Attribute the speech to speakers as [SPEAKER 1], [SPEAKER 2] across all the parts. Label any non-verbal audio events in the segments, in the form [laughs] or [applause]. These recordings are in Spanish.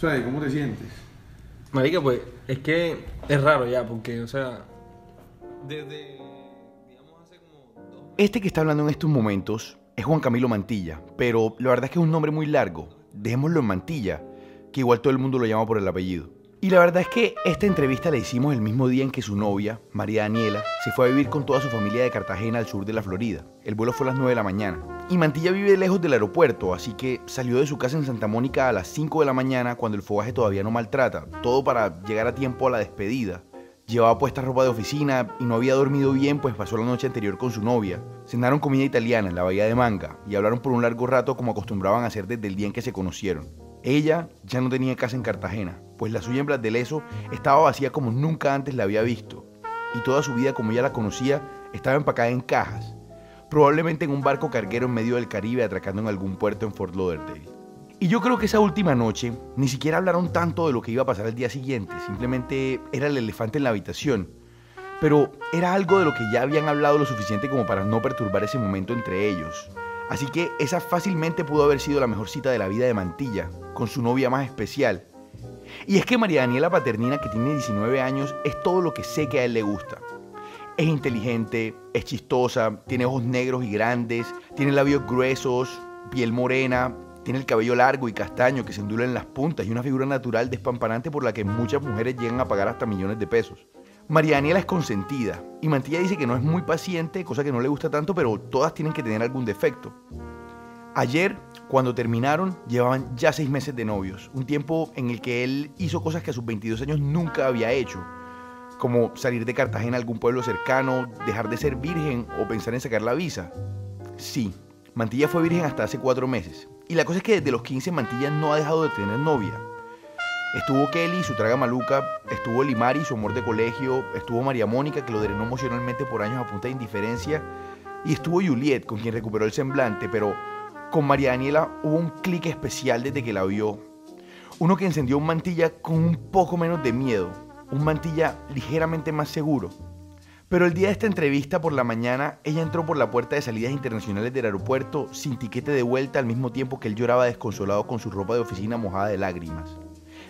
[SPEAKER 1] O sea, ¿cómo te sientes?
[SPEAKER 2] Marica, pues es que es raro ya, porque, o sea, desde, digamos, hace como dos
[SPEAKER 3] Este que está hablando en estos momentos es Juan Camilo Mantilla, pero la verdad es que es un nombre muy largo. Dejémoslo en Mantilla, que igual todo el mundo lo llama por el apellido. Y la verdad es que esta entrevista la hicimos el mismo día en que su novia, María Daniela, se fue a vivir con toda su familia de Cartagena al sur de la Florida. El vuelo fue a las 9 de la mañana. Y Mantilla vive lejos del aeropuerto, así que salió de su casa en Santa Mónica a las 5 de la mañana cuando el fogaje todavía no maltrata, todo para llegar a tiempo a la despedida. Llevaba puesta ropa de oficina y no había dormido bien, pues pasó la noche anterior con su novia. Cenaron comida italiana en la bahía de Manga y hablaron por un largo rato como acostumbraban a hacer desde el día en que se conocieron. Ella ya no tenía casa en Cartagena, pues la suya en Blas de Leso estaba vacía como nunca antes la había visto. Y toda su vida como ella la conocía estaba empacada en cajas, probablemente en un barco carguero en medio del Caribe atracando en algún puerto en Fort Lauderdale. Y yo creo que esa última noche ni siquiera hablaron tanto de lo que iba a pasar el día siguiente, simplemente era el elefante en la habitación. Pero era algo de lo que ya habían hablado lo suficiente como para no perturbar ese momento entre ellos. Así que esa fácilmente pudo haber sido la mejor cita de la vida de Mantilla, con su novia más especial. Y es que María Daniela Paternina, que tiene 19 años, es todo lo que sé que a él le gusta. Es inteligente, es chistosa, tiene ojos negros y grandes, tiene labios gruesos, piel morena, tiene el cabello largo y castaño que se ondula en las puntas y una figura natural despampanante por la que muchas mujeres llegan a pagar hasta millones de pesos. María Daniela es consentida y Mantilla dice que no es muy paciente, cosa que no le gusta tanto, pero todas tienen que tener algún defecto. Ayer, cuando terminaron, llevaban ya seis meses de novios, un tiempo en el que él hizo cosas que a sus 22 años nunca había hecho, como salir de Cartagena a algún pueblo cercano, dejar de ser virgen o pensar en sacar la visa. Sí, Mantilla fue virgen hasta hace cuatro meses, y la cosa es que desde los 15 Mantilla no ha dejado de tener novia. Estuvo Kelly, su traga maluca, estuvo Limari, su amor de colegio, estuvo María Mónica, que lo drenó emocionalmente por años a punta de indiferencia, y estuvo Juliet, con quien recuperó el semblante, pero con María Daniela hubo un clic especial desde que la vio. Uno que encendió un mantilla con un poco menos de miedo, un mantilla ligeramente más seguro. Pero el día de esta entrevista por la mañana, ella entró por la puerta de salidas internacionales del aeropuerto sin tiquete de vuelta al mismo tiempo que él lloraba desconsolado con su ropa de oficina mojada de lágrimas.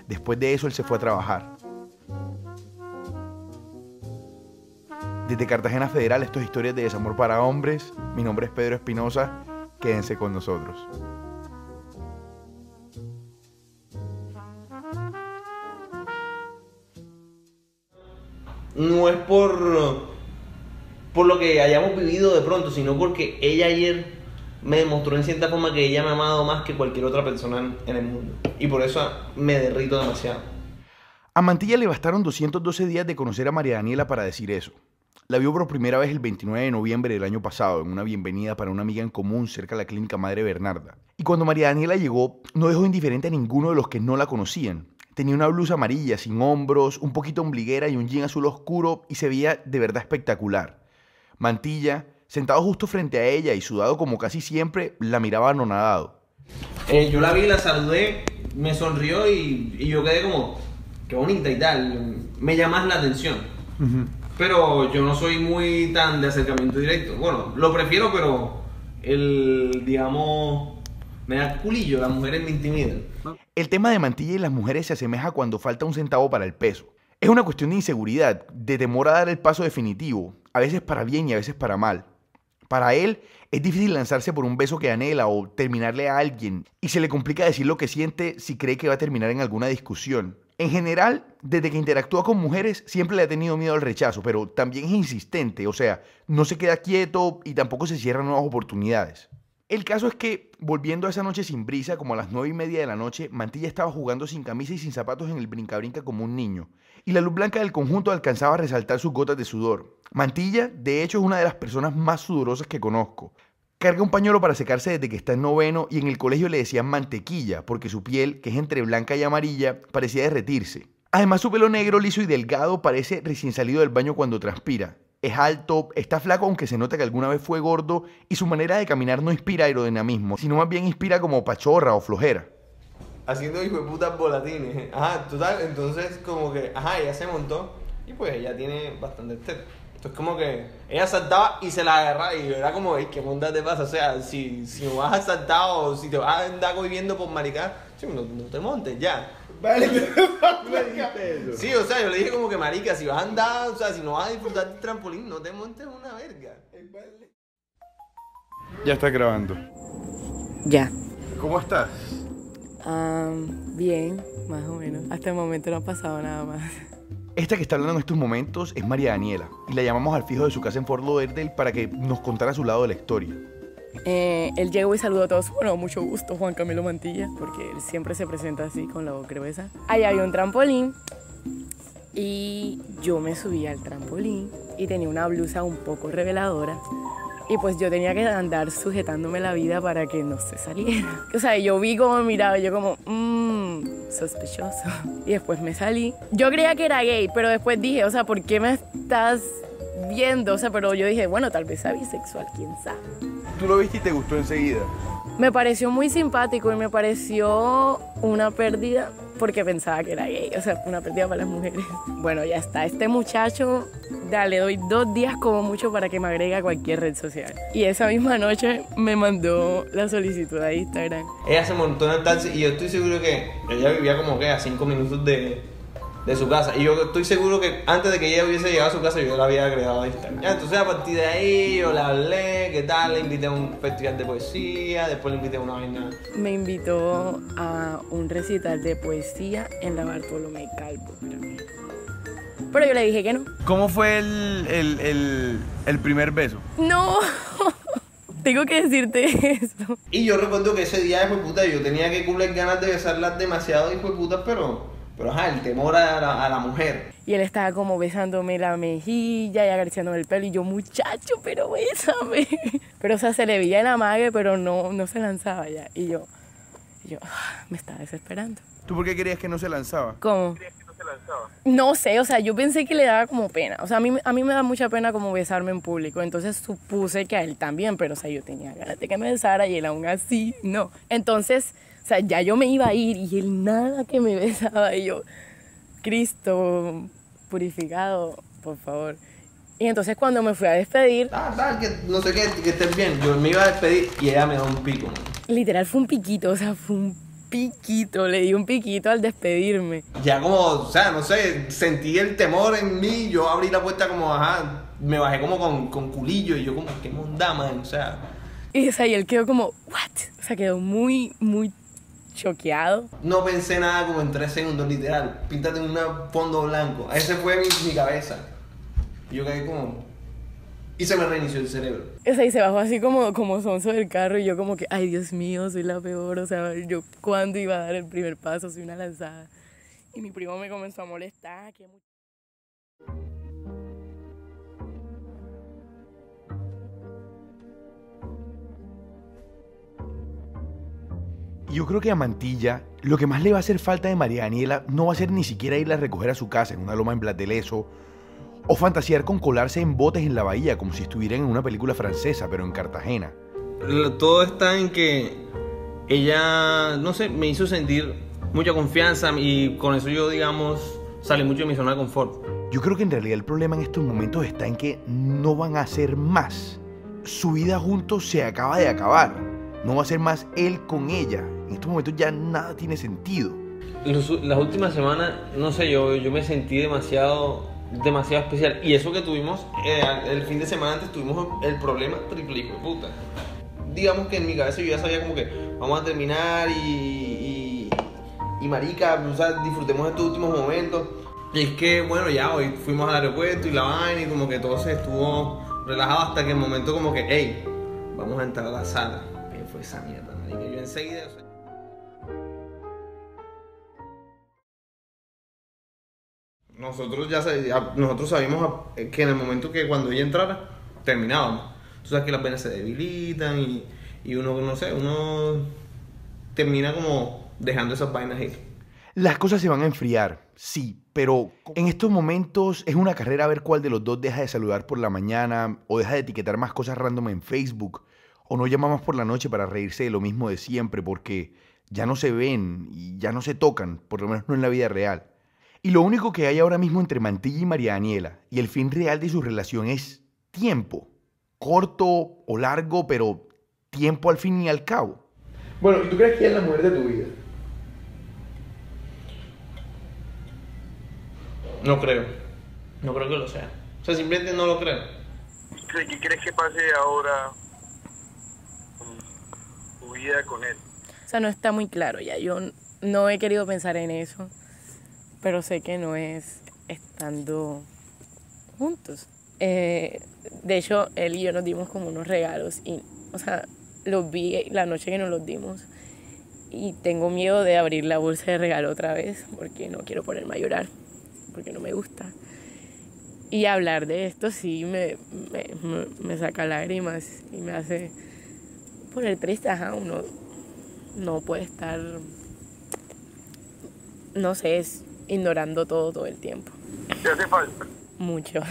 [SPEAKER 3] Después de eso, él se fue a trabajar. Desde Cartagena Federal, esto es Historias de Desamor para Hombres. Mi nombre es Pedro Espinosa. Quédense con nosotros.
[SPEAKER 2] no es por, por lo que hayamos vivido de pronto, sino porque ella ayer me demostró en cierta forma que ella me ha amado más que cualquier otra persona en, el mundo. Y por eso me derrito demasiado.
[SPEAKER 3] A Mantilla le bastaron 212 días de conocer a María Daniela para decir eso. La vio por primera vez el 29 de noviembre del año pasado en una bienvenida para una amiga en común cerca de la clínica Madre Bernarda. Y cuando María Daniela llegó, no dejó indiferente a ninguno de los que no la conocían. Tenía una blusa amarilla, sin hombros, un poquito ombliguera y un jean azul oscuro y se veía de verdad espectacular. Mantilla, sentado justo frente a ella y sudado como casi siempre, la miraba anonadado.
[SPEAKER 2] Eh, yo la vi, la saludé, me sonrió y, y yo quedé como, qué bonita y tal. Me llamas la atención. Pero yo no soy muy tan de acercamiento directo. Bueno, lo prefiero, pero el, digamos, me da culillo, las mujeres me intimidan.
[SPEAKER 3] El tema de Mantilla y las mujeres se asemeja cuando falta un centavo para el peso. Es una cuestión de inseguridad, de temor a dar el paso definitivo, a veces para bien y a veces para mal. Para él es difícil lanzarse por un beso que anhela o terminarle a alguien y se le complica decir lo que siente si cree que va a terminar en alguna discusión. En general, desde que interactúa con mujeres siempre le ha tenido miedo al rechazo, pero también es insistente, o sea, no se queda quieto y tampoco se cierra nuevas oportunidades. El caso es que, volviendo a esa noche sin brisa, como a las nueve y media de la noche, Mantilla estaba jugando sin camisa y sin zapatos en el brinca-brinca como un niño, y la luz blanca del conjunto alcanzaba a resaltar sus gotas de sudor. Mantilla, de hecho, es una de las personas más sudorosas que conozco. Carga un pañuelo para secarse desde que está en noveno y en el colegio le decían mantequilla porque su piel, que es entre blanca y amarilla, parecía derretirse. Además su pelo negro, liso y delgado parece recién salido del baño cuando transpira. Es alto, está flaco aunque se nota que alguna vez fue gordo y su manera de caminar no inspira aerodinamismo, sino más bien inspira como pachorra o flojera.
[SPEAKER 2] Haciendo hijo de putas volatines. Ajá, total, entonces como que, ajá, ella se montó y pues ella tiene bastante estero. Entonces como que ella saltaba y se la agarraba y yo era como, "Ey, ¿qué onda te pasa? O sea, si, si no vas a saltar o si te vas a andar viviendo por maricar, sí, no, no te montes ya.
[SPEAKER 3] Vale, [laughs]
[SPEAKER 2] Sí, o sea, yo le dije como que marica, si vas a andar, o sea, si no vas a disfrutar del trampolín, no te montes una verga.
[SPEAKER 3] Ya está grabando.
[SPEAKER 1] Ya.
[SPEAKER 3] ¿Cómo estás?
[SPEAKER 1] Ah, bien, más o menos. Hasta el momento no ha pasado nada más.
[SPEAKER 3] Esta que está hablando en estos momentos es María Daniela y la llamamos al fijo de su casa en Fort Lauderdale para que nos contara su lado de la historia.
[SPEAKER 1] Eh, él llegó y saludó a todos. Bueno, mucho gusto, Juan Camilo Mantilla, porque él siempre se presenta así con la voz gruesa. Ahí había un trampolín y yo me subí al trampolín y tenía una blusa un poco reveladora. Y pues yo tenía que andar sujetándome la vida para que no se saliera. [laughs] O sea, yo vi cómo me miraba yo como, mmm, sospechoso. [laughs] Y después me salí. Yo creía que era gay, pero después dije, o sea, ¿por qué me estás viendo? O sea, pero yo dije, bueno, tal vez sea bisexual, quién sabe.
[SPEAKER 3] Tú lo viste y te gustó enseguida.
[SPEAKER 1] Me pareció muy simpático y me pareció una pérdida porque pensaba que era gay, o sea, una pérdida para las mujeres. Bueno, ya está, este muchacho, ya le doy dos días como mucho para que me agregue a cualquier red social. Y esa misma noche me mandó la solicitud a Instagram.
[SPEAKER 2] Ella se montó en el taxi y yo estoy seguro que ella vivía como que a cinco minutos de, de su casa. Y yo estoy seguro que antes de que ella hubiese llegado a su casa yo la había agregado a Instagram. Entonces a partir de ahí yo la hablé, qué tal, le invité a un festival de poesía, después le invité a una vaina.
[SPEAKER 1] Me invitó a un recital de poesía en la Bartolomé Calvo. Pero yo le dije que no.
[SPEAKER 3] ¿Cómo fue el, el, el, el primer beso?
[SPEAKER 1] No, [laughs] tengo que decirte eso.
[SPEAKER 2] Y yo recuerdo que ese día, hijo de puta, yo tenía que cumplir ganas de besarlas demasiado, hijo de puta, pero, pero ajá, el temor a la, a la mujer.
[SPEAKER 1] Y él estaba como besándome la mejilla y acariciándome el pelo. Y yo, muchacho, pero bésame. [laughs] Pero, o sea, se le veía el amague, pero no, no se lanzaba ya. Y yo, y yo ah, me estaba desesperando.
[SPEAKER 3] ¿Tú por qué querías que no se lanzaba?
[SPEAKER 1] ¿Cómo? No sé, o sea, yo pensé que le daba como pena. O sea, a mí, a mí me da mucha pena como besarme en público. Entonces supuse que a él también, pero, o sea, yo tenía ganas de que me besara y él aún así, no. Entonces, o sea, ya yo me iba a ir y él nada que me [laughs] besaba. Y yo, Cristo purificado, por favor. Y entonces cuando me fui a despedir,
[SPEAKER 2] Ah, tal, que no sé qué, que estés bien. Yo me iba a despedir y ella me da un pico, man.
[SPEAKER 1] literal fue un piquito, o sea, fue un piquito, le di un piquito al despedirme.
[SPEAKER 2] Ya como, o sea, no sé, sentí el temor en mí, yo abrí la puerta como, ajá, me bajé como con, con culillo y yo como, qué monda, man, o sea.
[SPEAKER 1] Y, o sea, y él quedó como, ¿what? O sea, quedó muy, muy choqueado.
[SPEAKER 2] No pensé nada como en tres segundos, literal. Píntate en un fondo blanco. Ese fue mi, mi cabeza. Y yo quedé como... Y se me reinició el cerebro.
[SPEAKER 1] O sea, y se bajó así como, como sonso del carro y yo como que, ay Dios mío, soy la peor. O sea, yo cuándo iba a dar el primer paso, soy una lanzada. Y mi primo me comenzó a molestar. Que
[SPEAKER 3] Yo creo que a Mantilla lo que más le va a hacer falta de María Daniela no va a ser ni siquiera irla a recoger a su casa en una loma en Blateleso o fantasear con colarse en botes en la bahía como si estuvieran en una película francesa pero en Cartagena.
[SPEAKER 2] Todo está en que ella, no sé, me hizo sentir mucha confianza y con eso yo, digamos, salí mucho de mi zona de confort.
[SPEAKER 3] Yo creo que en realidad el problema en estos momentos está en que no van a hacer más. Su vida juntos se acaba de acabar. No va a ser más él con ella. En estos momentos ya nada tiene sentido.
[SPEAKER 2] Las últimas semanas, no sé, yo, yo me sentí demasiado, demasiado especial. Y eso que tuvimos, eh, el fin de semana antes tuvimos el problema triple de puta. Digamos que en mi cabeza yo ya sabía como que vamos a terminar y, y, y marica, o sea, disfrutemos estos últimos momentos. Y es que, bueno, ya hoy fuimos al aeropuerto y la vaina y como que todo se estuvo relajado hasta que el momento como que, hey, vamos a entrar a la sala. ¿Qué fue esa mierda, marica? Yo enseguida... Nosotros ya sabíamos a- que en el momento que cuando ella entrara, terminábamos. Tú sabes que las venas se debilitan y, uno, no sé, uno termina como dejando esas vainas ahí.
[SPEAKER 3] Las cosas se van a enfriar, sí, pero en estos momentos es una carrera a ver cuál de los dos deja de saludar por la mañana o deja de etiquetar más cosas random en Facebook o no llama más por la noche para reírse de lo mismo de siempre porque ya no se ven y ya no se tocan, por lo menos no en la vida real. Y lo único que hay ahora mismo entre Mantilla y María Daniela y el fin real de su relación es tiempo. Corto o largo, pero tiempo al fin y al cabo.
[SPEAKER 2] Bueno, ¿y tú crees que ella es la mujer de tu vida? No creo. No creo que lo sea. O sea, simplemente no lo creo.
[SPEAKER 4] ¿Qué crees que pase ahora vida con él?
[SPEAKER 1] O sea, no está muy claro ya. Yo no he querido pensar en eso, pero sé que no es estando juntos. Eh, de hecho, él y yo nos dimos como unos regalos y, o sea, los vi la noche que nos los dimos y tengo miedo de abrir la bolsa de regalo otra vez porque no quiero ponerme a llorar, porque no me gusta. Y hablar de esto sí me, me- me saca lágrimas y me hace poner triste, ajá, uno no puede estar, no sé, es ignorando todo todo el tiempo,
[SPEAKER 4] ¿Te hace falta?
[SPEAKER 1] mucho. [laughs]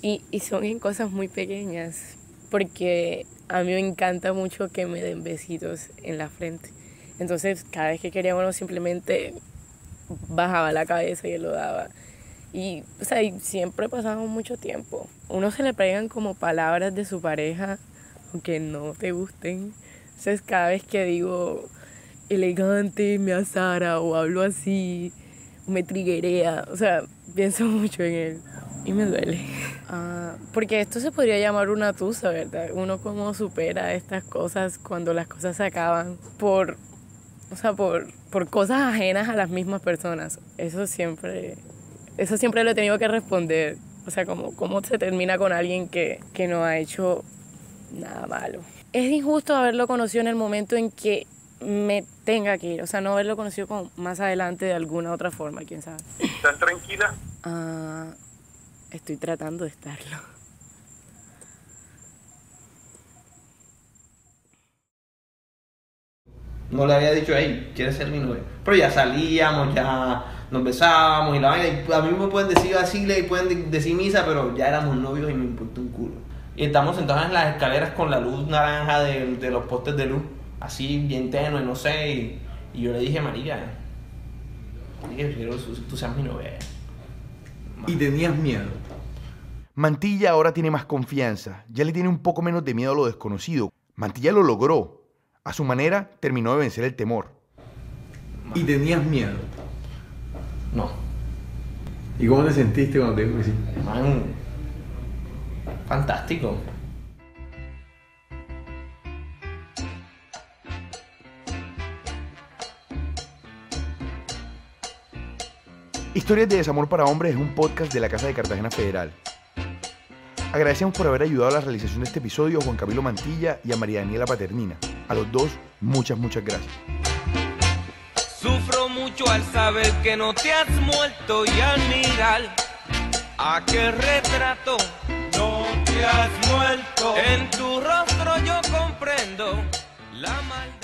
[SPEAKER 1] Y, y son en cosas muy pequeñas, porque a mí me encanta mucho que me den besitos en la frente. Entonces, cada vez que quería uno simplemente bajaba la cabeza y él lo daba. Y, o sea, y siempre pasamos mucho tiempo. Uno se le pegan como palabras de su pareja, [laughs] aunque no te gusten. Entonces, cada vez que digo elegante, me azara o hablo así, me triguea, o sea, pienso [laughs] mucho en él y me duele. Ah, porque esto se podría llamar una tusa, ¿verdad? Uno cómo supera estas cosas cuando las cosas se acaban por, o sea, por, por cosas ajenas a las mismas personas. Eso siempre, eso siempre lo he tenido que responder. O sea, como cómo se termina con alguien que, que no ha hecho nada malo. Es injusto haberlo conocido en el momento en que me tenga que ir, o sea, no haberlo conocido como más adelante de alguna otra forma, quién sabe.
[SPEAKER 4] ¿Estás tranquila?
[SPEAKER 1] Ah, estoy tratando de estarlo.
[SPEAKER 2] No le había dicho, hey, ¿quieres ser mi novia? Pero ya salíamos, ya nos besábamos y la vaina. Y a mí me pueden decir así, le pueden de- decir misa, pero ya éramos novios y me importó un culo. Y estamos sentados en las escaleras con la luz naranja de, de los postes de luz, así bien tenue, no sé. Y, y yo le dije, María, María, quiero que tú seas mi novia.
[SPEAKER 3] Y tenías miedo. Mantilla ahora tiene más confianza, ya le tiene un poco menos de miedo a lo desconocido. Mantilla lo logró. A su manera, terminó de vencer el temor.
[SPEAKER 5] Y tenías miedo.
[SPEAKER 2] No,
[SPEAKER 5] ¿Y cómo te sentiste cuando te dijo que sí?
[SPEAKER 2] man, fantástico.
[SPEAKER 3] Historias de Desamor para Hombres es un podcast de la Casa de Cartagena Federal. Agradecemos por haber ayudado a la realización de este episodio a Juan Camilo Mantilla y a María Daniela Paternina. A los dos, muchas, muchas gracias.
[SPEAKER 6] Sufro mucho al saber que no te has muerto y al mirar aquel retrato. En tu rostro yo comprendo la maldad